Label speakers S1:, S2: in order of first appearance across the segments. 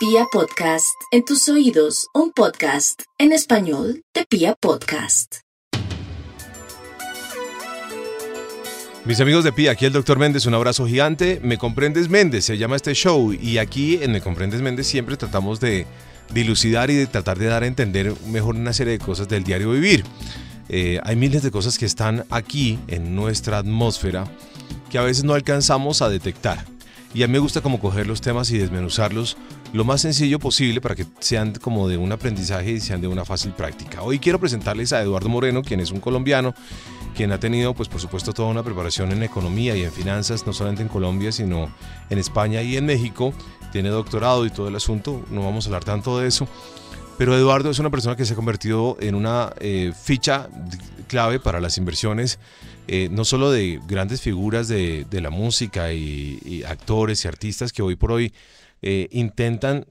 S1: Pia Podcast, en tus oídos, un podcast en español de Pia Podcast.
S2: Mis amigos de Pia, aquí el doctor Méndez, un abrazo gigante. Me comprendes Méndez, se llama este show y aquí en Me comprendes Méndez siempre tratamos de dilucidar y de tratar de dar a entender mejor una serie de cosas del diario vivir. Eh, hay miles de cosas que están aquí en nuestra atmósfera que a veces no alcanzamos a detectar. Y a mí me gusta como coger los temas y desmenuzarlos lo más sencillo posible para que sean como de un aprendizaje y sean de una fácil práctica. Hoy quiero presentarles a Eduardo Moreno, quien es un colombiano, quien ha tenido, pues por supuesto, toda una preparación en economía y en finanzas, no solamente en Colombia, sino en España y en México. Tiene doctorado y todo el asunto, no vamos a hablar tanto de eso. Pero Eduardo es una persona que se ha convertido en una eh, ficha clave para las inversiones, eh, no solo de grandes figuras de, la música y, actores y artistas que hoy por hoy eh, intentan,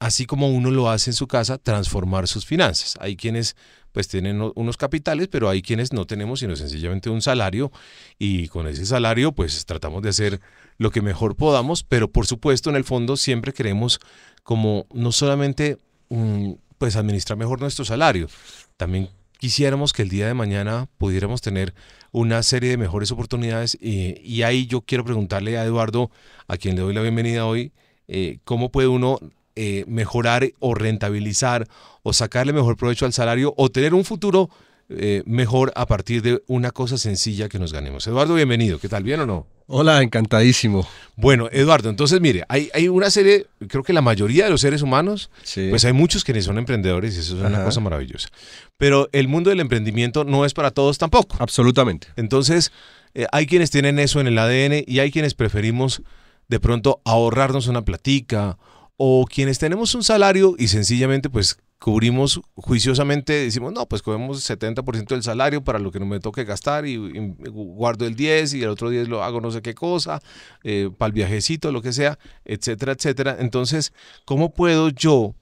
S2: así como uno lo hace en su casa, transformar sus finanzas. Hay quienes pues tienen unos capitales, pero hay quienes no tenemos sino sencillamente un salario y con ese salario pues tratamos de hacer lo que mejor podamos, pero por supuesto en el fondo siempre queremos como no solamente mm, pues administrar mejor nuestro salario, también quisiéramos que el día de mañana pudiéramos tener una serie de mejores oportunidades y, ahí yo quiero preguntarle a Eduardo, a quien le doy la bienvenida hoy, eh, cómo puede uno eh, mejorar o rentabilizar o sacarle mejor provecho al salario o tener un futuro eh, mejor a partir de una cosa sencilla que nos ganemos. Eduardo, bienvenido. ¿Qué tal? ¿Bien o no?
S3: Hola, encantadísimo.
S2: Bueno, Eduardo, entonces mire, hay, hay una serie, creo que la mayoría de los seres humanos, pues hay muchos que son emprendedores y eso es una cosa maravillosa. Pero el mundo del emprendimiento no es para todos tampoco.
S3: Absolutamente.
S2: Entonces, eh, hay quienes tienen eso en el ADN y hay quienes preferimos de pronto ahorrarnos una platica o quienes tenemos un salario y sencillamente pues cubrimos juiciosamente, decimos, no, pues cogemos 70% del salario para lo que no me toque gastar y, guardo el 10 y el otro 10 lo hago no sé qué cosa, eh, para el viajecito, lo que sea, etcétera, etcétera. Entonces, ¿cómo puedo yo,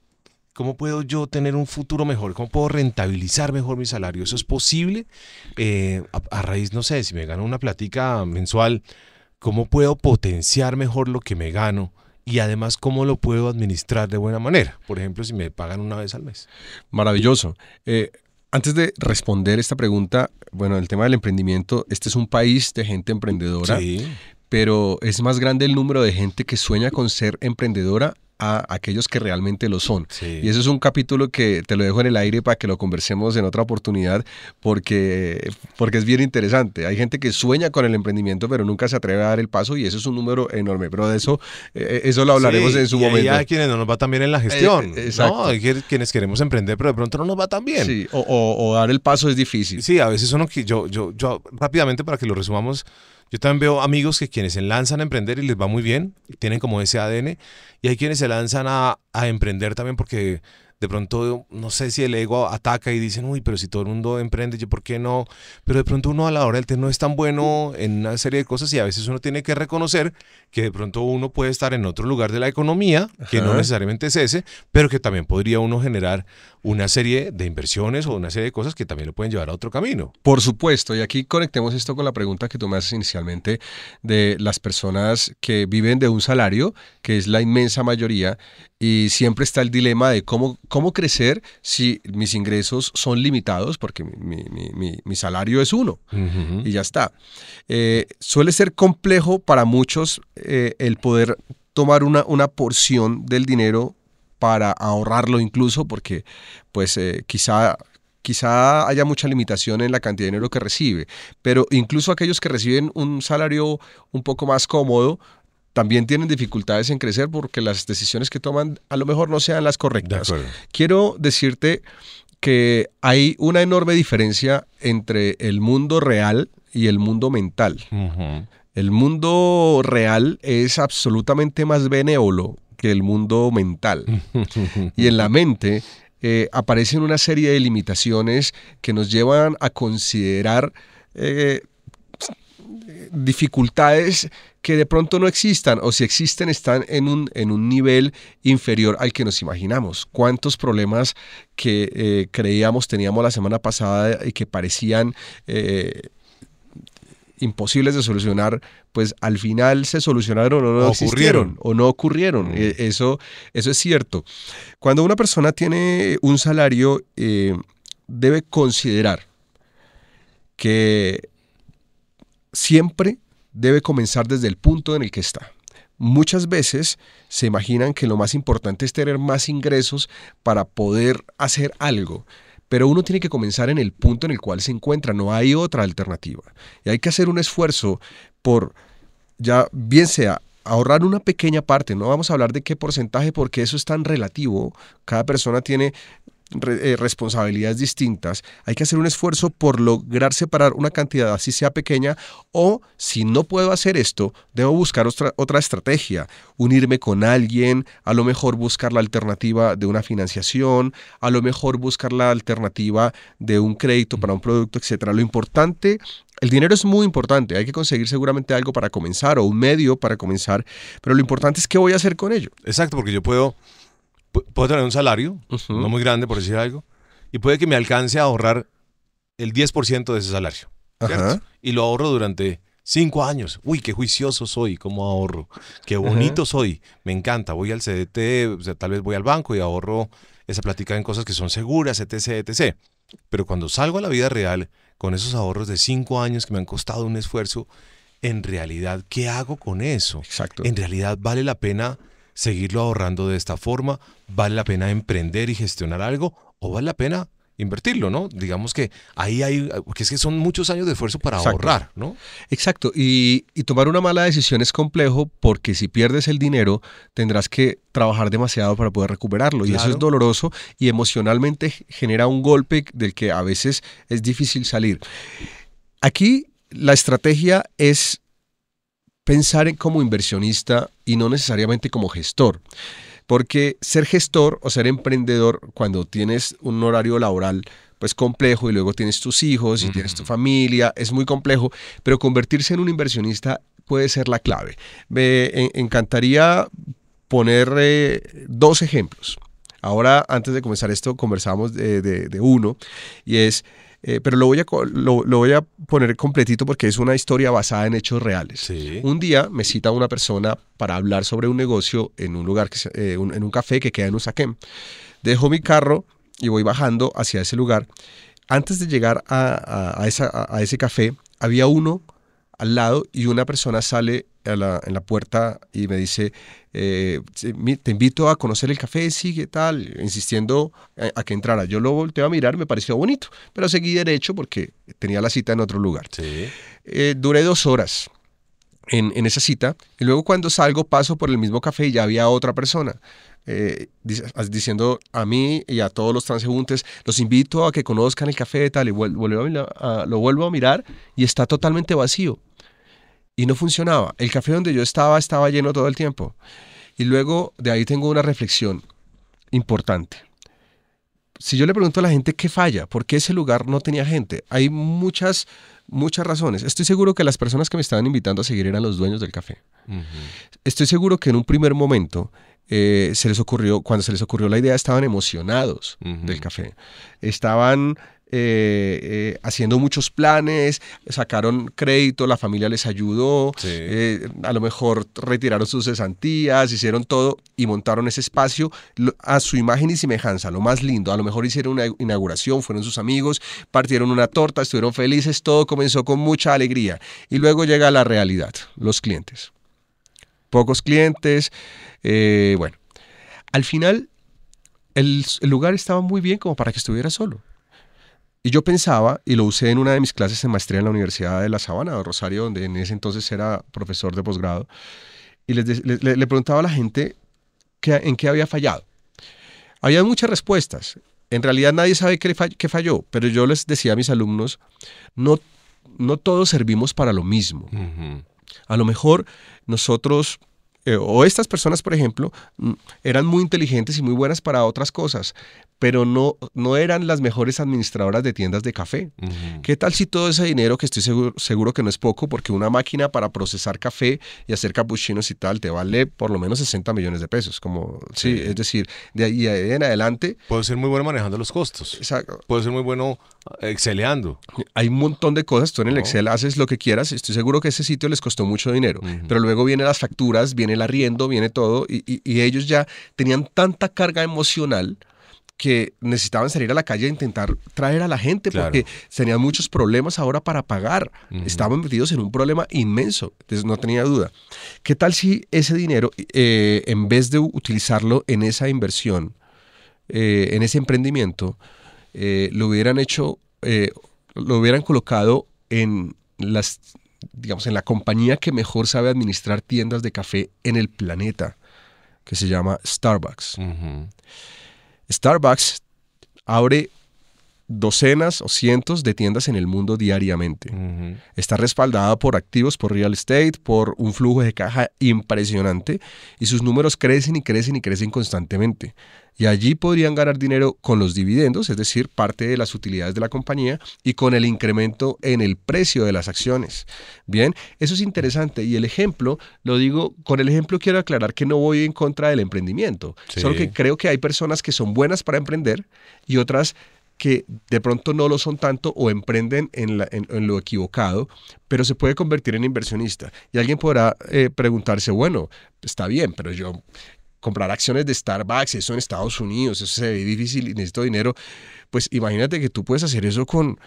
S2: cómo puedo yo tener un futuro mejor? ¿Cómo puedo rentabilizar mejor mi salario? ¿Eso es posible? Eh, a, raíz, no sé, si me gano una platica mensual, ¿cómo puedo potenciar mejor lo que me gano? Y además cómo lo puedo administrar de buena manera. Por ejemplo, si me pagan una vez al mes.
S3: Maravilloso. Eh, antes de responder esta pregunta, bueno, el tema del emprendimiento, este es un país de gente emprendedora, sí. pero es más grande el número de gente que sueña con ser emprendedora a aquellos que realmente lo son. Y eso es un capítulo que te lo dejo en el aire para que lo conversemos en otra oportunidad porque, porque es bien interesante. Hay gente que sueña con el emprendimiento pero nunca se atreve a dar el paso y eso es un número enorme. Pero de eso, eh, eso lo hablaremos en su
S2: y
S3: momento.
S2: Hay quienes no nos va tan bien en la gestión. Eh, ¿no? Hay quienes queremos emprender pero de pronto no nos va tan bien.
S3: Sí, o, dar el paso es difícil.
S2: Sí, a veces uno, yo, yo, yo rápidamente para que lo resumamos, yo también veo amigos que quienes se lanzan a emprender y les va muy bien, tienen como ese ADN, y hay quienes se lanzan a, a emprender también porque de pronto, no sé si el ego ataca y dicen, uy, pero si todo el mundo emprende, ¿yo por qué no? Pero de pronto uno a la hora del té no es tan bueno en una serie de cosas y a veces uno tiene que reconocer que de pronto uno puede estar en otro lugar de la economía, que no necesariamente es ese, pero que también podría uno generar una serie de inversiones o una serie de cosas que también lo pueden llevar a otro camino.
S3: Por supuesto, y aquí conectemos esto con la pregunta que tú me haces inicialmente de las personas que viven de un salario, que es la inmensa mayoría, y siempre está el dilema de cómo, cómo crecer si mis ingresos son limitados, porque mi, salario es uno y ya está. Eh, suele ser complejo para muchos eh, el poder tomar una, una porción del dinero para ahorrarlo incluso, porque pues eh, quizá quizá haya mucha limitación en la cantidad de dinero que recibe, pero incluso aquellos que reciben un salario un poco más cómodo también tienen dificultades en crecer porque las decisiones que toman a lo mejor no sean las correctas. Quiero decirte que hay una enorme diferencia entre el mundo real y el mundo mental. El mundo real es absolutamente más benévolo que el mundo mental. y en la mente eh, aparecen una serie de limitaciones que nos llevan a considerar eh, dificultades que de pronto no existan o si existen están en un, en un nivel inferior al que nos imaginamos. ¿Cuántos problemas que eh, creíamos teníamos la semana pasada y que parecían imposibles de solucionar, pues al final se solucionaron o no
S2: ocurrieron.
S3: o no ocurrieron.
S2: Mm.
S3: Eh, Eso, eso es cierto. Cuando una persona tiene un salario, eh, debe considerar que siempre debe comenzar desde el punto en el que está. Muchas veces se imaginan que lo más importante es tener más ingresos para poder hacer algo, pero uno tiene que comenzar en el punto en el cual se encuentra, no hay otra alternativa. Y hay que hacer un esfuerzo por, ya bien sea ahorrar una pequeña parte, no vamos a hablar de qué porcentaje porque eso es tan relativo, cada persona tiene eh, responsabilidades distintas, hay que hacer un esfuerzo por lograr separar una cantidad así sea pequeña o si no puedo hacer esto, debo buscar otra, otra estrategia, unirme con alguien, a lo mejor buscar la alternativa de una financiación, a lo mejor buscar la alternativa de un crédito para un producto, etcétera. Lo importante el dinero es muy importante, hay que conseguir seguramente algo para comenzar o un medio para comenzar, pero lo importante es qué voy a hacer con ello.
S2: Exacto, porque yo puedo, pu- puedo tener un salario, no muy grande por decir algo, y puede que me alcance a ahorrar el 10% de ese salario. Y lo ahorro durante cinco años. Uy, qué juicioso soy, cómo ahorro. Qué bonito soy. Me encanta. Voy al CDT, o sea, tal vez voy al banco y ahorro esa plática en cosas que son seguras, etc, etc. Pero cuando salgo a la vida real, con esos ahorros de cinco años que me han costado un esfuerzo, en realidad, ¿qué hago con eso?
S3: Exacto.
S2: En realidad, ¿vale la pena seguirlo ahorrando de esta forma? ¿Vale la pena emprender y gestionar algo? ¿O vale la pena invertirlo, no? Digamos que ahí hay, porque es que son muchos años de esfuerzo para
S3: Exacto.
S2: ahorrar, ¿no?
S3: Exacto, y, y tomar una mala decisión es complejo porque si pierdes el dinero tendrás que trabajar demasiado para poder recuperarlo y eso es doloroso y emocionalmente genera un golpe del que a veces es difícil salir. Aquí la estrategia es pensar en como inversionista y no necesariamente como gestor. Porque ser gestor o ser emprendedor cuando tienes un horario laboral pues complejo y luego tienes tus hijos y tienes tu familia, es muy complejo, pero convertirse en un inversionista puede ser la clave. Me en- encantaría poner eh, dos ejemplos. Ahora, antes de comenzar esto, conversamos de, de- de uno y es, eh, pero lo voy, a, lo, lo voy a poner completito porque es una historia basada en hechos reales.
S2: Sí.
S3: Un día me cita una persona para hablar sobre un negocio en un lugar, que eh, un- en un café que queda en Usaquén. Dejo mi carro y voy bajando hacia ese lugar. Antes de llegar a, a- a esa- a- a ese café, había uno al lado y una persona sale a la- en la puerta y me dice, eh, te invito a conocer el café, sí, ¿qué tal? Insistiendo a, a que entrara. Yo lo volteo a mirar, me pareció bonito, pero seguí derecho porque tenía la cita en otro lugar.
S2: Sí.
S3: Eh, duré dos horas en, en esa cita y luego cuando salgo paso por el mismo café y ya había otra persona. eh, diciendo a mí y a todos los transeúntes, los invito a que conozcan el café tal y vuel- vuelvo a- lo vuelvo a mirar y está totalmente vacío. Y no funcionaba. El café donde yo estaba estaba lleno todo el tiempo. Y luego de ahí tengo una reflexión importante. Si yo le pregunto a la gente qué falla, por qué ese lugar no tenía gente, hay muchas, muchas razones. Estoy seguro que las personas que me estaban invitando a seguir eran los dueños del café. Estoy seguro que en un primer momento eh, se les ocurrió, cuando se les ocurrió la idea, estaban emocionados del café. Estaban eh, eh, haciendo muchos planes, sacaron crédito, la familia les ayudó,
S2: Sí.
S3: eh, a lo mejor retiraron sus cesantías, hicieron todo y montaron ese espacio a su imagen y semejanza, lo más lindo. A lo mejor hicieron una inauguración, fueron sus amigos, partieron una torta, estuvieron felices, todo comenzó con mucha alegría. Y luego llega la realidad, los clientes. Pocos clientes, bueno. Al final, el, el lugar estaba muy bien como para que estuviera solo. Y yo pensaba, y lo usé en una de mis clases de maestría en la Universidad de La Sabana, de Rosario, donde en ese entonces era profesor de posgrado, y les de- le, preguntaba a la gente qué- en qué había fallado. Había muchas respuestas. En realidad nadie sabe qué, fall- qué falló, pero yo les decía a mis alumnos, no, no todos servimos para lo mismo. A lo mejor nosotros, eh, o estas personas, por ejemplo, mm, eran muy inteligentes y muy buenas para otras cosas, pero no, no eran las mejores administradoras de tiendas de café. ¿Qué tal si todo ese dinero, que estoy seguro, seguro que no es poco, porque una máquina para procesar café y hacer capuchinos y tal te vale por lo menos 60 millones de pesos? Como, sí, es decir, de ahí en adelante.
S2: Puedo ser muy bueno manejando los costos.
S3: Exacto.
S2: Puedo ser muy bueno exceleando.
S3: Hay un montón de cosas. Tú en el Excel haces lo que quieras. Estoy seguro que ese sitio les costó mucho dinero. Pero luego vienen las facturas, viene el arriendo, viene todo. Y, y ellos ya tenían tanta carga emocional que necesitaban salir a la calle a intentar traer a la gente porque tenían muchos problemas ahora para pagar. Estaban metidos en un problema inmenso, entonces no tenía duda. ¿Qué tal si ese dinero, eh, en vez de utilizarlo en esa inversión, eh, en ese emprendimiento, eh, lo hubieran hecho, lo hubieran colocado en las digamos, en la compañía que mejor sabe administrar tiendas de café en el planeta, que se llama Starbucks. Starbucks abre docenas o cientos de tiendas en el mundo diariamente. Está respaldada por activos, por real estate, por un flujo de caja impresionante y sus números crecen y crecen y crecen constantemente. Y allí podrían ganar dinero con los dividendos, es decir, parte de las utilidades de la compañía y con el incremento en el precio de las acciones. Bien, eso es interesante y el ejemplo, lo digo, con el ejemplo quiero aclarar que no voy en contra del emprendimiento, solo que creo que hay personas que son buenas para emprender y otras que de pronto no lo son tanto o emprenden en, lo equivocado, pero se puede convertir en inversionista. Y alguien podrá eh, preguntarse, bueno, está bien, pero yo comprar acciones de Starbucks, eso en Estados Unidos, eso se ve difícil y necesito dinero. Pues imagínate que tú puedes hacer eso con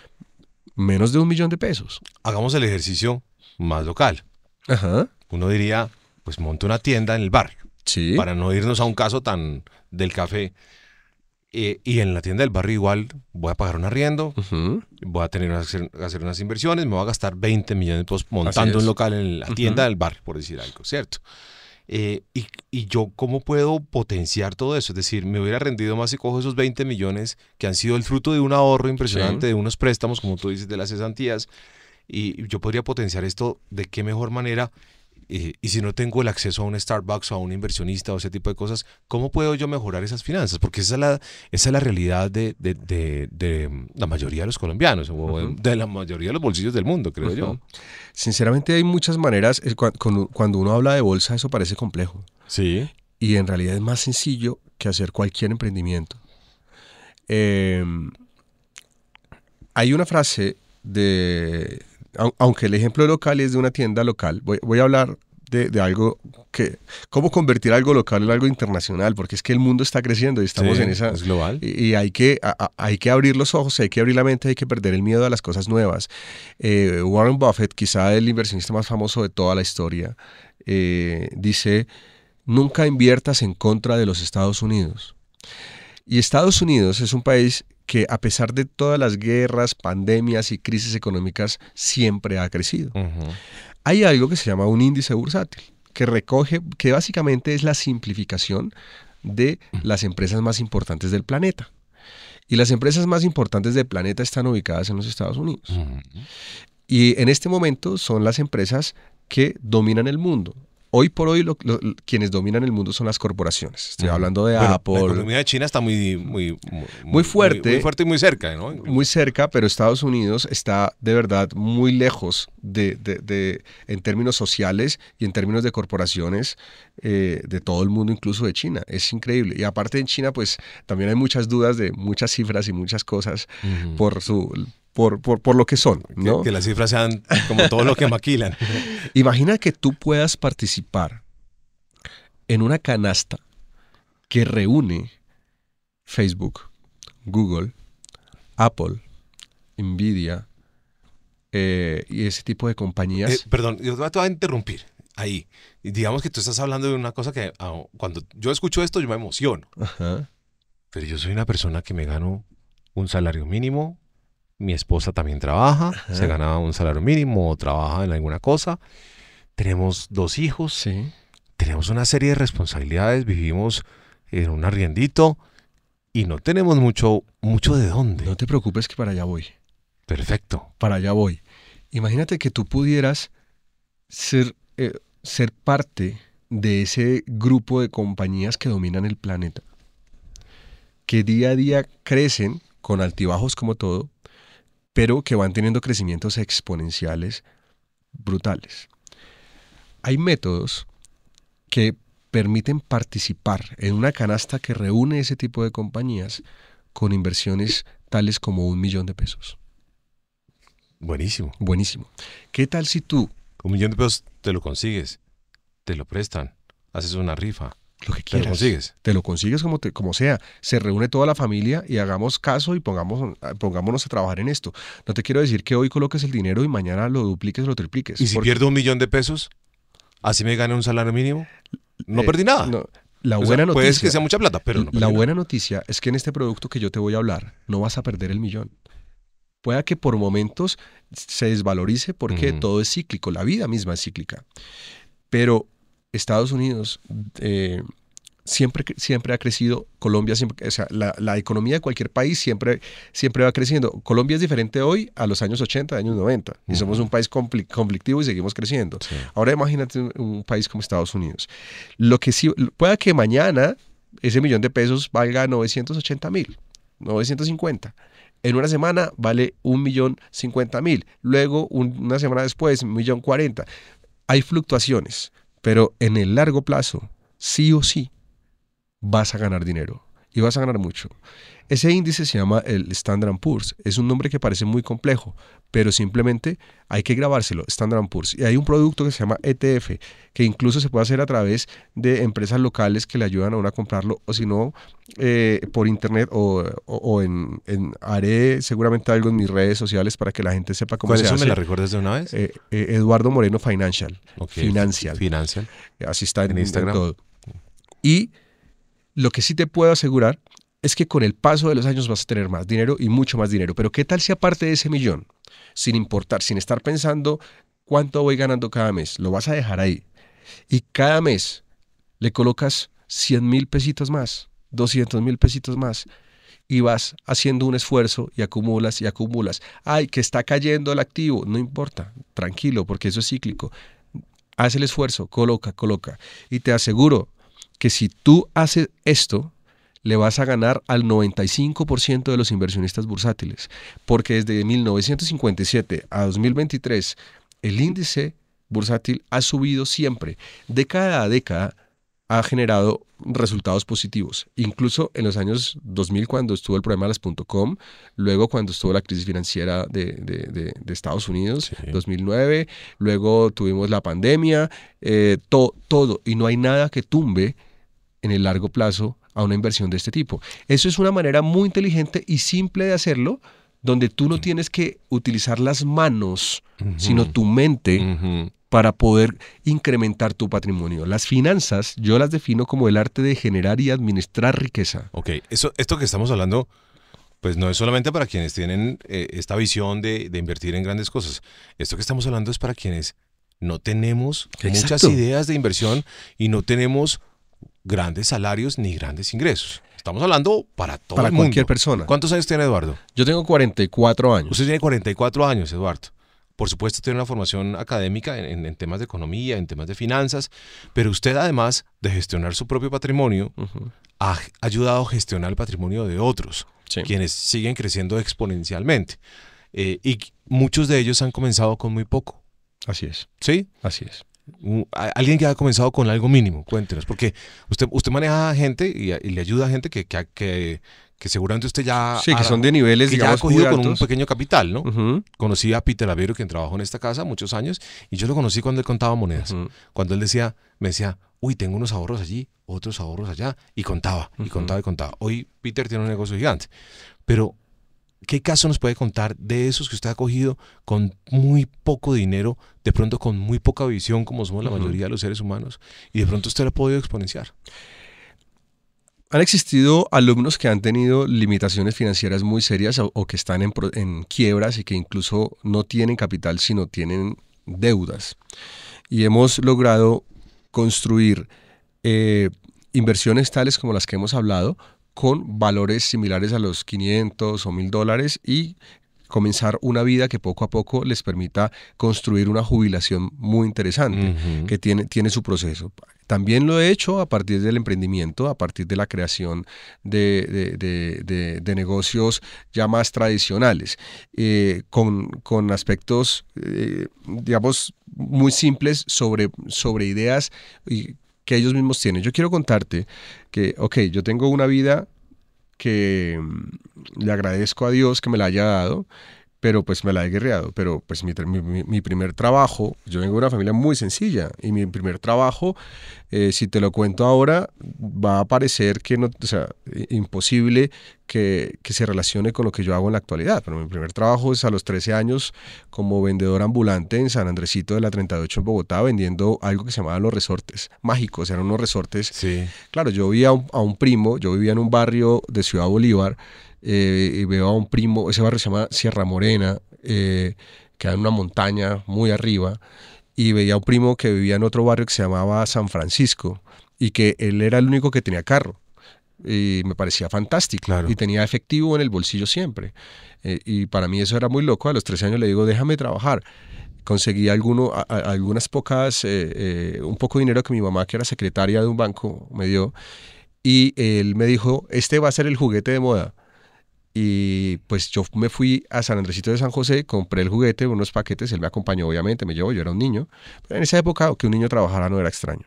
S3: menos de un millón de pesos.
S2: Hagamos el ejercicio más local.
S3: Ajá.
S2: Uno diría, pues monte una tienda en el barrio.
S3: Sí.
S2: Para no irnos a un caso tan del café eh, y en la tienda del barrio igual voy a pagar un arriendo, voy a tener que hacer, unas inversiones, me voy a gastar 20 millones de pesos montando un local en la tienda del barrio, por decir algo, ¿cierto? Eh, y, y, yo, ¿cómo puedo potenciar todo eso? Es decir, me hubiera rendido más si cojo esos 20 millones que han sido el fruto de un ahorro impresionante, de unos préstamos, como tú dices, de las cesantías, y yo podría potenciar esto de qué mejor manera y, si no tengo el acceso a un Starbucks o a un inversionista o ese tipo de cosas, ¿cómo puedo yo mejorar esas finanzas? Porque esa es la, esa es la realidad de, la mayoría de los colombianos o de la mayoría de los bolsillos del mundo, creo yo.
S3: Sinceramente hay muchas maneras, cuando uno habla de bolsa eso parece complejo.
S2: Sí.
S3: Y en realidad es más sencillo que hacer cualquier emprendimiento. Em, hay una frase de, aunque el ejemplo local es de una tienda local, voy, a hablar de, algo que, cómo convertir algo local en algo internacional, porque es que el mundo está creciendo y estamos en esa...
S2: Es global.
S3: Y, hay, que, hay que abrir los ojos, hay que abrir la mente, hay que perder el miedo a las cosas nuevas. Eh, Warren Buffett, quizá el inversionista más famoso de toda la historia, eh, dice, nunca inviertas en contra de los Estados Unidos. Y Estados Unidos es un país que a pesar de todas las guerras, pandemias y crisis económicas, siempre ha crecido. Hay algo que se llama un índice bursátil, que recoge, que básicamente es la simplificación de las empresas más importantes del planeta. Y las empresas más importantes del planeta están ubicadas en los Estados Unidos. Y en este momento son las empresas que dominan el mundo hoy por hoy quienes dominan el mundo son las corporaciones. Estoy hablando de Apple. La
S2: economía de China está muy, muy,
S3: muy, fuerte.
S2: Muy, fuerte y muy cerca, ¿no?
S3: Muy cerca, pero Estados Unidos está de verdad muy lejos de, de, en términos sociales y en términos de corporaciones eh, de todo el mundo, incluso de China. Es increíble. Y aparte en China, pues también hay muchas dudas de muchas cifras y muchas cosas por su por, por, lo que son. ¿no?
S2: Que, las cifras sean como todo lo que maquilan.
S3: Imagina que tú puedas participar en una canasta que reúne Facebook, Google, Apple, Nvidia eh, y ese tipo de compañías. Eh,
S2: perdón, yo te voy a interrumpir ahí. digamos que tú estás hablando de una cosa que ah, cuando yo escucho esto yo me emociono. Pero yo soy una persona que me gano un salario mínimo, mi esposa también trabaja, se gana un salario mínimo o trabaja en alguna cosa. Tenemos dos hijos,
S3: sí.
S2: tenemos una serie de responsabilidades, vivimos en un arriendito y no tenemos mucho, mucho de dónde.
S3: No te preocupes que para allá voy.
S2: Perfecto.
S3: Para allá voy. Imagínate que tú pudieras ser, eh, ser parte de ese grupo de compañías que dominan el planeta. que día a día crecen con altibajos como todo, pero que van teniendo crecimientos exponenciales brutales. Hay métodos que permiten participar en una canasta que reúne ese tipo de compañías con inversiones tales como un millón de pesos.
S2: Buenísimo.
S3: Buenísimo. ¿Qué tal si tú...
S2: Un millón de pesos te lo consigues, te lo prestan, haces una rifa.
S3: Lo que
S2: Te
S3: quieras.
S2: lo consigues.
S3: Te lo consigues como, te- como sea. Se reúne toda la familia y hagamos caso y pongamos, pongámonos a trabajar en esto. No te quiero decir que hoy coloques el dinero y mañana lo dupliques o lo tripliques.
S2: ¿Y si
S3: porque-
S2: pierdo un millón de pesos? ¿Así me gane un salario mínimo? No
S3: eh,
S2: perdí nada.
S3: no, la
S2: O sea,
S3: buena
S2: Puede
S3: noticia.
S2: que sea mucha plata, pero no
S3: la
S2: nada.
S3: buena noticia es que en este producto que yo te voy a hablar no vas a perder el millón. Pueda que por momentos se desvalorice porque todo es cíclico, la vida misma es cíclica. Pero Estados Unidos eh, siempre, siempre ha crecido, Colombia siempre, o sea, la, la economía de cualquier país siempre, siempre va creciendo. Colombia es diferente hoy a los años 80, años 90, y somos un país conflictivo y seguimos creciendo.
S2: Sí.
S3: Ahora imagínate un, un país como Estados Unidos. Lo que sí, pueda que mañana ese millón de pesos valga 980 mil, 950. En una semana vale un millón cincuenta mil. Luego, un- una semana después, un millón cuarenta. Hay fluctuaciones, pero en el largo plazo, sí o sí, vas a ganar dinero y vas a ganar mucho. Ese índice se llama el Standard Poor's. Es un nombre que parece muy complejo, pero simplemente hay que grabárselo, Standard Poor's. Y hay un producto que se llama ETF, que incluso se puede hacer a través de empresas locales que le ayudan a uno a comprarlo, o si no, eh, por internet o, o- o en, en- Haré seguramente algo en mis redes sociales para que la gente sepa cómo
S2: ¿Cuál
S3: se
S2: eso
S3: hace.
S2: me la recuerdas de una vez?
S3: Eh, eh, Eduardo Moreno Financial.
S2: Ok.
S3: Financial.
S2: Financial.
S3: Así está en,
S2: En
S3: en
S2: Instagram.
S3: todo. Y lo que sí te puedo asegurar es que con el paso de los años vas a tener más dinero y mucho más dinero. Pero ¿qué tal si aparte de ese millón, sin importar, sin estar pensando cuánto voy ganando cada mes, lo vas a dejar ahí? Y cada mes le colocas 100 mil pesitos más, 200 mil pesitos más. Y vas haciendo un esfuerzo y acumulas y acumulas. Ay, que está cayendo el activo. No importa, tranquilo, porque eso es cíclico. Haz el esfuerzo, coloca, coloca. Y te aseguro que si tú haces esto, le vas a ganar al 95% de los inversionistas bursátiles. Porque desde 1957 a 2023, el índice bursátil ha subido siempre. Década a década ha generado resultados positivos. Incluso en los años 2000, cuando estuvo el problema de las .com, luego cuando estuvo la crisis financiera de, de- de- de Estados Unidos,
S2: Sí.
S3: 2009, luego tuvimos la pandemia, eh, to- todo. Y no hay nada que tumbe en el largo plazo a una inversión de este tipo. Eso es una manera muy inteligente y simple de hacerlo, donde tú no tienes que utilizar las manos, sino tu mente para poder incrementar tu patrimonio. Las finanzas yo las defino como el arte de generar y administrar riqueza.
S2: Ok, eso, esto que estamos hablando, pues no es solamente para quienes tienen eh, esta visión de, de invertir en grandes cosas. Esto que estamos hablando es para quienes no tenemos muchas ideas de inversión y no tenemos grandes salarios ni grandes ingresos. Estamos hablando para todo
S3: para
S2: el mundo.
S3: cualquier persona.
S2: ¿Cuántos años tiene Eduardo?
S3: Yo tengo 44 años.
S2: Usted tiene 44 años, Eduardo. Por supuesto, tiene una formación académica en, en- en temas de economía, en temas de finanzas, pero usted, además de gestionar su propio patrimonio, ha ayudado a gestionar el patrimonio de otros,
S3: Sí.
S2: quienes siguen creciendo exponencialmente. Eh, y muchos de ellos han comenzado con muy poco.
S3: Así es,
S2: ¿Sí?
S3: así es.
S2: Alguien que ha comenzado con algo mínimo, cuéntenos, porque usted, usted maneja gente y, y le ayuda a gente que, que, que, que seguramente usted ya,
S3: Sí, que
S2: ha-
S3: son de niveles,
S2: que ya ha
S3: digamos, muy
S2: cogido con un pequeño capital, ¿no? Conocí a Peter Avero, quien trabajó en esta casa muchos años, y yo lo conocí cuando él contaba monedas. Cuando él decía, me decía, uy, tengo unos ahorros allí, otros ahorros allá, y contaba, y contaba, y contaba. Hoy Peter tiene un negocio gigante. Pero, ¿qué caso nos puede contar de esos que usted ha cogido con muy poco dinero, de pronto con muy poca visión, como somos la mayoría de los seres humanos, y de pronto usted lo ha podido exponenciar?
S3: Han existido alumnos que han tenido limitaciones financieras muy serias o, o que están en quiebras y que incluso no tienen capital, sino tienen deudas. Y hemos logrado construir eh, inversiones tales como las que hemos hablado con valores similares a los 500 o 1000 dólares y comenzar una vida que poco a poco les permita construir una jubilación muy interesante, que tiene, tiene su proceso. También lo he hecho a partir del emprendimiento, a partir de la creación de, de- de- de- de negocios ya más tradicionales, eh, con, con aspectos, eh, digamos, muy simples sobre, sobre ideas y- que ellos mismos tienen. Yo quiero contarte que, ok, yo tengo una vida que mm, le agradezco a Dios que me la haya dado, pero pues me la he guerreado. Pero pues mi, mi- primer trabajo, yo vengo de una familia muy sencilla y mi primer trabajo, eh, si te lo cuento ahora, va a parecer que no, o sea, imposible que, que se relacione con lo que yo hago en la actualidad. Pero mi primer trabajo es a los 13 años como vendedor ambulante en San Andresito de la 38 en Bogotá, vendiendo algo que se llamaban los resortes mágicos. Eran unos resortes
S2: Sí.
S3: Claro, yo vi a un, a un primo, yo vivía en un barrio de Ciudad Bolívar, eh, y veo a un primo, ese barrio se llama Sierra Morena, eh, queda en una montaña muy arriba, y veía a un primo que vivía en otro barrio que se llamaba San Francisco, y que él era el único que tenía carro. Y me parecía fantástico.
S2: Claro.
S3: Y tenía efectivo en el bolsillo siempre. Eh, y para mí eso era muy loco. A los 13 años le digo, déjame trabajar conseguí alguno, a- a- algunas pocas, eh, eh, un poco de dinero que mi mamá, que era secretaria de un banco, me dio. Y él me dijo, este va a ser el juguete de moda. Y pues yo me fui a San Andresito de San José, compré el juguete, unos paquetes, él me acompañó obviamente, me llevó, yo era un niño. Pero en esa época que un niño trabajara no era extraño.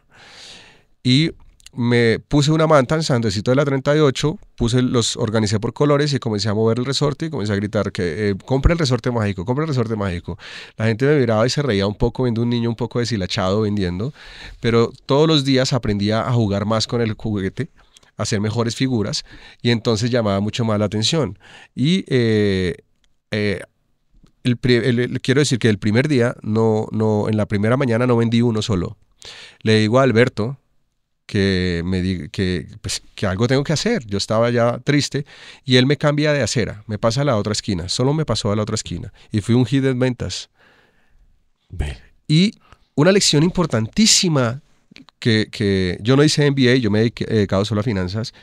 S3: Y me puse una manta en San Andresito de la 38, puse los organicé por colores y comencé a mover el resorte y comencé a gritar que eh, compre el resorte mágico, compre el resorte mágico. La gente me miraba y se reía un poco viendo un niño un poco deshilachado vendiendo, pero todos los días aprendía a jugar más con el juguete, hacer mejores figuras y entonces llamaba mucho más la atención. Y eh, eh, el pri- el- el- quiero decir que el primer día, no, no, en la primera mañana no vendí uno solo. Le digo a Alberto, que me diga que, pues, que algo tengo que hacer. Yo estaba ya triste y él me cambia de acera, me pasa a la otra esquina, solo me pasó a la otra esquina y fui un hit en ventas.
S2: Ve.
S3: Y una lección importantísima que, que yo no hice MBA, yo me he dedicado solo a finanzas,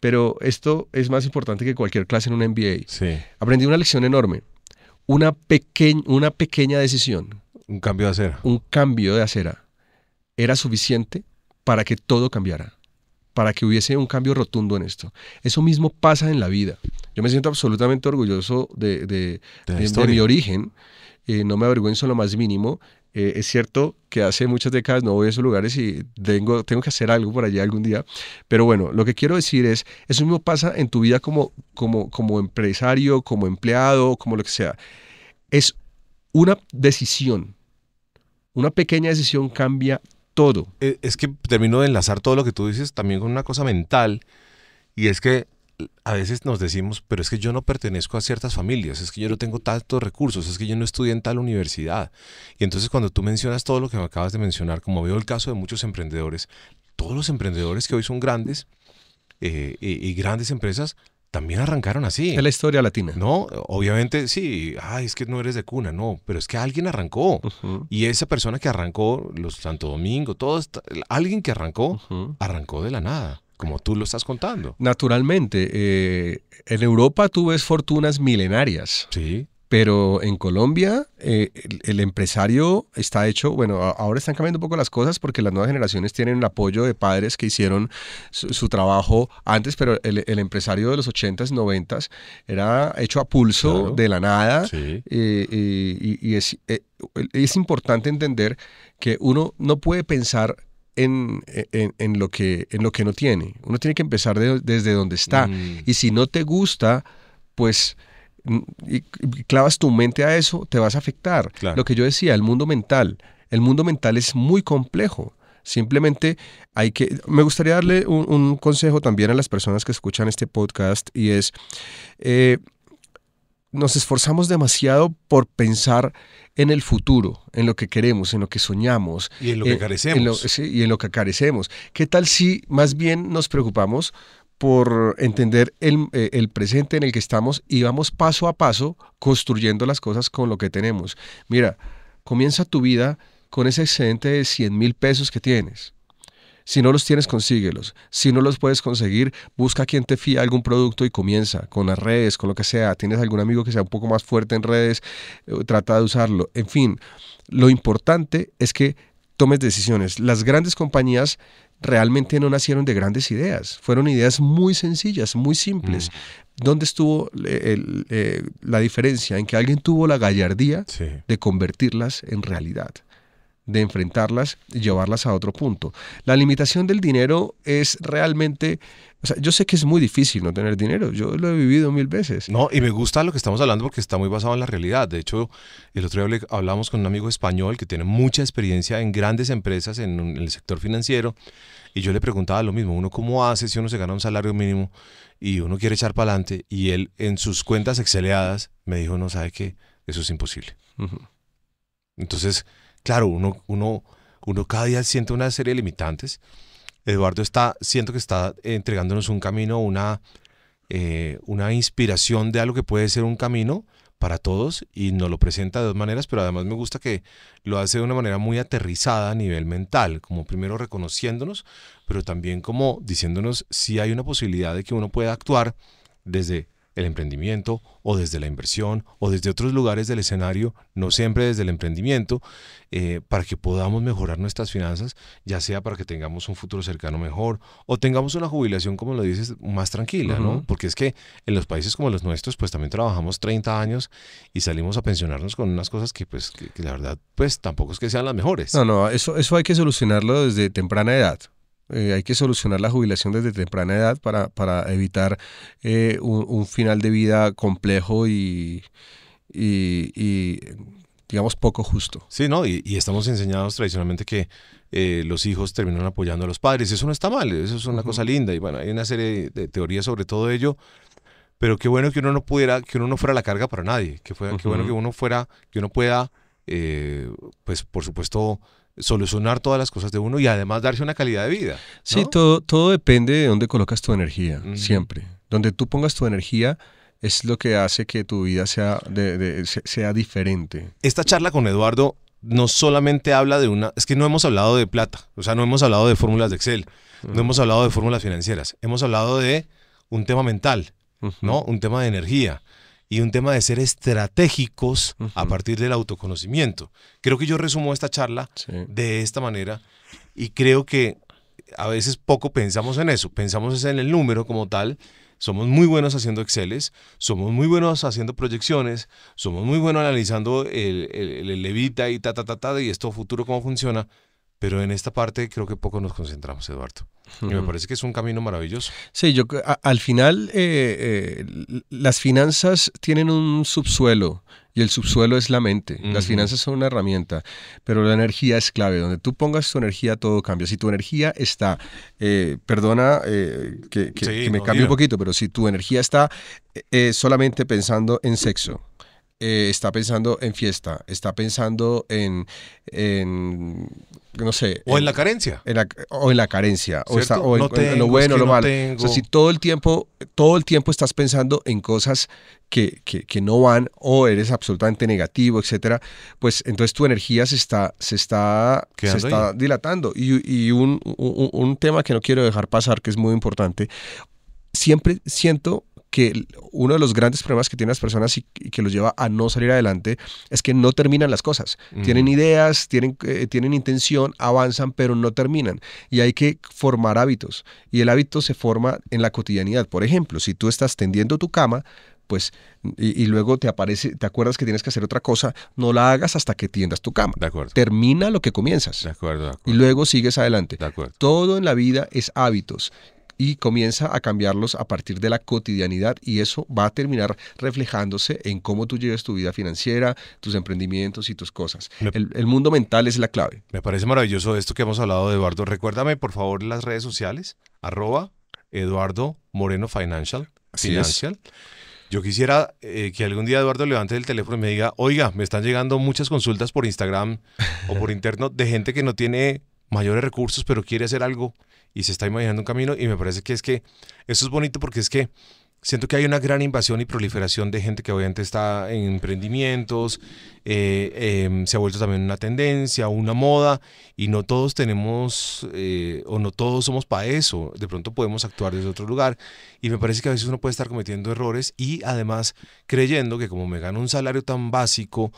S3: pero esto es más importante que cualquier clase en un MBA.
S2: Sí.
S3: Aprendí una lección enorme. Una, pequeñ- una pequeña decisión,
S2: Un cambio de acera.
S3: un cambio de acera, era suficiente para que todo cambiara, para que hubiese un cambio rotundo en esto. Eso mismo pasa en la vida. Yo me siento absolutamente orgulloso de, de-
S2: De
S3: de- mi origen. Eh, no me avergüenzo en lo más mínimo. Eh, es cierto que hace muchas décadas no voy a esos lugares y tengo, tengo que hacer algo por allá algún día. Pero bueno, lo que quiero decir es, eso mismo pasa en tu vida como, como, como empresario, como empleado, como lo que sea. Es una decisión. Una pequeña decisión cambia todo.
S2: Eh, Es que termino de enlazar todo lo que tú dices también con una cosa mental y es que a veces nos decimos, pero es que yo no pertenezco a ciertas familias, es que yo no tengo tantos recursos, es que yo no estudié en tal universidad. Y entonces cuando tú mencionas todo lo que me acabas de mencionar, como veo el caso de muchos emprendedores, todos los emprendedores que hoy son grandes eh, y, y grandes empresas también arrancaron así.
S3: Es la historia latina.
S2: No, obviamente sí, ay, es que no eres de cuna, no, pero es que alguien arrancó.
S3: Ujú,
S2: Y esa persona que arrancó, los Santo Domingo, todo esta- alguien que arrancó,
S3: ujú.
S2: arrancó de la nada, como tú lo estás contando.
S3: Naturalmente, eh, en Europa tú ves fortunas milenarias,
S2: Sí,
S3: pero en Colombia eh, el, el empresario está hecho, bueno, ahora están cambiando un poco las cosas porque las nuevas generaciones tienen el apoyo de padres que hicieron su, su trabajo antes, pero el, el empresario de los 80s, 90s era hecho a pulso
S2: Claro.
S3: de la nada.
S2: sí.
S3: Eh, eh, y, y es, es importante entender que uno no puede pensar en, en- en lo, que, en lo que no tiene. Uno tiene que empezar de- desde donde está.
S2: Mm,
S3: Y si no te gusta, pues mm, y, y clavas tu mente a eso, te vas a afectar.
S2: Claro.
S3: Lo que yo decía, el mundo mental. El mundo mental es muy complejo. Simplemente hay que... Me gustaría darle un, un consejo también a las personas que escuchan este podcast y es... eh, nos esforzamos demasiado por pensar en el futuro, en lo que queremos, en lo que soñamos,
S2: Y en lo que
S3: eh,
S2: carecemos.
S3: en lo- sí, y en lo que carecemos. ¿Qué tal si más bien nos preocupamos por entender el, eh, el presente en el que estamos y vamos paso a paso construyendo las cosas con lo que tenemos? Mira, comienza tu vida con ese excedente de 100 mil pesos que tienes. Si no los tienes, consíguelos. Si no los puedes conseguir, busca a quien te fía algún producto y comienza con las redes, con lo que sea. Tienes algún amigo que sea un poco más fuerte en redes, eh, trata de usarlo. En fin, lo importante es que tomes decisiones. Las grandes compañías realmente no nacieron de grandes ideas, fueron ideas muy sencillas, muy simples. ¿Dónde estuvo eh, eh, la diferencia? En que alguien tuvo la gallardía de convertirlas en realidad de enfrentarlas y llevarlas a otro punto. La limitación del dinero es realmente, o sea, yo sé que es muy difícil no tener dinero, yo lo he vivido mil veces.
S2: No, y me gusta lo que estamos hablando porque está muy basado en la realidad. De hecho, el otro día hablamos con un amigo español que tiene mucha experiencia en grandes empresas en, el sector financiero y yo le preguntaba lo mismo, uno cómo hace si uno se gana un salario mínimo y uno quiere echar para adelante y él en sus cuentas exceleadas me dijo, no sabe que eso es imposible. Entonces, claro, uno, uno, uno cada día siente una serie de limitantes. Eduardo está, siento que está entregándonos un camino, una, eh, una inspiración de algo que puede ser un camino para todos y nos lo presenta de dos maneras, pero además me gusta que lo hace de una manera muy aterrizada a nivel mental, como primero reconociéndonos, pero también como diciéndonos si hay una posibilidad de que uno pueda actuar desde el emprendimiento o desde la inversión o desde otros lugares del escenario, no siempre desde el emprendimiento, eh, para que podamos mejorar nuestras finanzas, ya sea para que tengamos un futuro cercano mejor o tengamos una jubilación, como lo dices, más tranquila, ¿no? Porque es que en los países como los nuestros, pues también trabajamos 30 años y salimos a pensionarnos con unas cosas que, pues, que, la verdad, pues tampoco es que sean las mejores.
S3: No, no, eso, eso hay que solucionarlo desde temprana edad. Eh, hay que solucionar la jubilación desde temprana edad para, para evitar eh, un, final de vida complejo y, y, digamos, poco justo.
S2: Sí, ¿no? Y, estamos enseñados tradicionalmente que eh, los hijos terminan apoyando a los padres. Eso no está mal, eso es una cosa linda. Y bueno, hay una serie de teorías sobre todo ello. Pero qué bueno que uno no pudiera, que uno no fuera la carga para nadie. Que fuera, qué bueno que uno fuera, que uno pueda, pues por supuesto, solucionar todas las cosas de uno y además darse una calidad de vida.
S3: Sí, todo, todo depende de dónde colocas tu energía, siempre. Donde tú pongas tu energía es lo que hace que tu vida sea, de, sea diferente.
S2: Esta charla con Eduardo no solamente habla de una, es que no hemos hablado de plata, o sea, no hemos hablado de fórmulas de Excel, no hemos hablado de fórmulas financieras, hemos hablado de un tema mental, ¿no? Un tema de energía y un tema de ser estratégicos a partir del autoconocimiento. Creo que yo resumo esta charla de esta manera y creo que a veces poco pensamos en eso, pensamos en el número como tal. Somos muy buenos haciendo Exceles, somos muy buenos haciendo proyecciones, somos muy buenos analizando el, el, levita y ta, ta, ta, ta, y esto futuro cómo funciona, pero en esta parte creo que poco nos concentramos, Eduardo. Y me parece que es un camino maravilloso.
S3: Sí, yo al final eh, eh, las finanzas tienen un subsuelo y el subsuelo es la mente. Las finanzas son una herramienta, pero la energía es clave. Donde tú pongas tu energía, todo cambia. Si tu energía está, eh, perdona que, me cambie un poquito, pero si tu energía está solamente pensando en sexo, está pensando en fiesta, está pensando en, en no sé.
S2: O en, la carencia.
S3: o en la carencia. O, está, o en, lo bueno, o lo malo. o sea, si todo el tiempo, todo el tiempo estás pensando en cosas que, que, no van o eres absolutamente negativo, etcétera, pues entonces tu energía se está, se está, se está dilatando. Y, y un, un, un tema que no quiero dejar pasar, que es muy importante, siempre siento que uno de los grandes problemas que tienen las personas y, que los lleva a no salir adelante es que no terminan las cosas. Tienen ideas, tienen, eh, tienen intención, avanzan, pero no terminan. Y hay que formar hábitos. Y el hábito se forma en la cotidianidad. Por ejemplo, si tú estás tendiendo tu cama, pues, y, luego te aparece, te acuerdas que tienes que hacer otra cosa, no la hagas hasta que tiendas tu cama.
S2: De acuerdo.
S3: Termina lo que comienzas.
S2: De acuerdo, de acuerdo.
S3: Y luego sigues adelante.
S2: De acuerdo.
S3: Todo en la vida es hábitos y comienza a cambiarlos a partir de la cotidianidad y eso va a terminar reflejándose en cómo tú lleves tu vida financiera, tus emprendimientos y tus cosas. el, mundo mental es la clave.
S2: Me parece maravilloso esto que hemos hablado de Eduardo. Recuérdame por favor las redes sociales, arroba Eduardo Moreno Financial. Financial. Yo quisiera eh, que algún día Eduardo levante el teléfono y me diga, oiga, me están llegando muchas consultas por Instagram o por interno de gente que no tiene mayores recursos, pero quiere hacer algo y se está imaginando un camino y me parece que es que eso es bonito porque es que siento que hay una gran invasión y proliferación de gente que obviamente está en emprendimientos, eh, em, se ha vuelto también una tendencia, una moda, y no todos tenemos eh, o no todos somos para eso. De pronto podemos actuar desde otro lugar, y me parece que a veces uno puede estar cometiendo errores y además creyendo que como me gano un salario tan básico,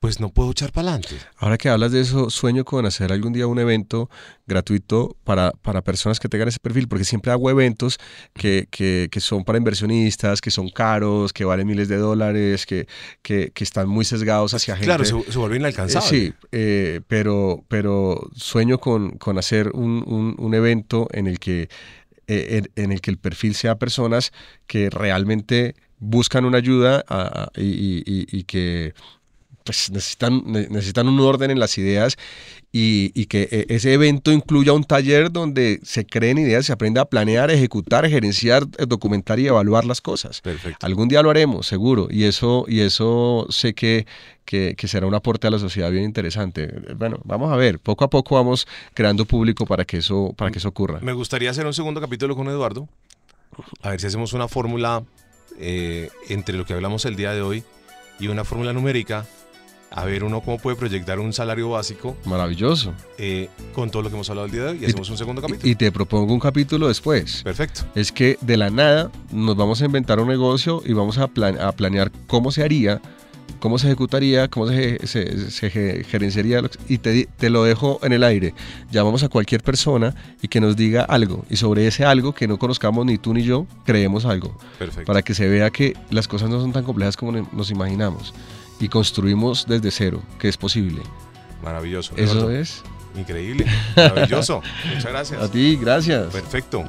S2: pues no puedo echar para adelante.
S3: Ahora que hablas de eso, sueño con hacer algún día un evento gratuito para, para personas que tengan ese perfil, porque siempre hago eventos que, que, que son para inversionistas, que son caros, que valen miles de dólares, que, que, que están muy sesgados hacia gente.
S2: Claro, se, se vuelve inalcanzable.
S3: Eh, sí, eh, pero, pero sueño con, con hacer un, un, un evento en el que eh, en, en el que el perfil sea personas que realmente buscan una ayuda a- a- y, y- y- y que pues necesitan, ne- necesitan un orden en las ideas y, y que eh, ese evento incluya un taller donde se creen ideas, se aprenda a planear, ejecutar, gerenciar, eh, documentar y evaluar las cosas.
S2: Perfecto.
S3: Algún día lo haremos, seguro, y eso, y eso sé que, que, que será un aporte a la sociedad bien interesante. Bueno, vamos a ver, poco a poco vamos creando público para que eso, para que eso ocurra.
S2: Me gustaría hacer un segundo capítulo con Eduardo. A ver si hacemos una fórmula eh, entre lo que hablamos el día de hoy y una fórmula numérica. A ver uno cómo puede proyectar un salario básico
S3: Maravilloso.
S2: eh, con todo lo que hemos hablado el día de hoy y
S3: Y-
S2: hacemos un segundo capítulo.
S3: Y, te propongo un capítulo después.
S2: Perfecto.
S3: es que de la nada nos vamos a inventar un negocio y vamos a, plan- a planear cómo se haría, cómo se ejecutaría, cómo se, se- se ge- gerenciaría y te, te lo dejo en el aire. Llamamos a cualquier persona y que nos diga algo y sobre ese algo que no conozcamos ni tú ni yo, creemos algo
S2: Perfecto.
S3: para que se vea que las cosas no son tan complejas como nos imaginamos y construimos desde cero, que es posible.
S2: Maravilloso.
S3: Eso
S2: Eduardo.
S3: es.
S2: Increíble. Maravilloso. Muchas gracias.
S3: A ti, gracias.
S2: Perfecto.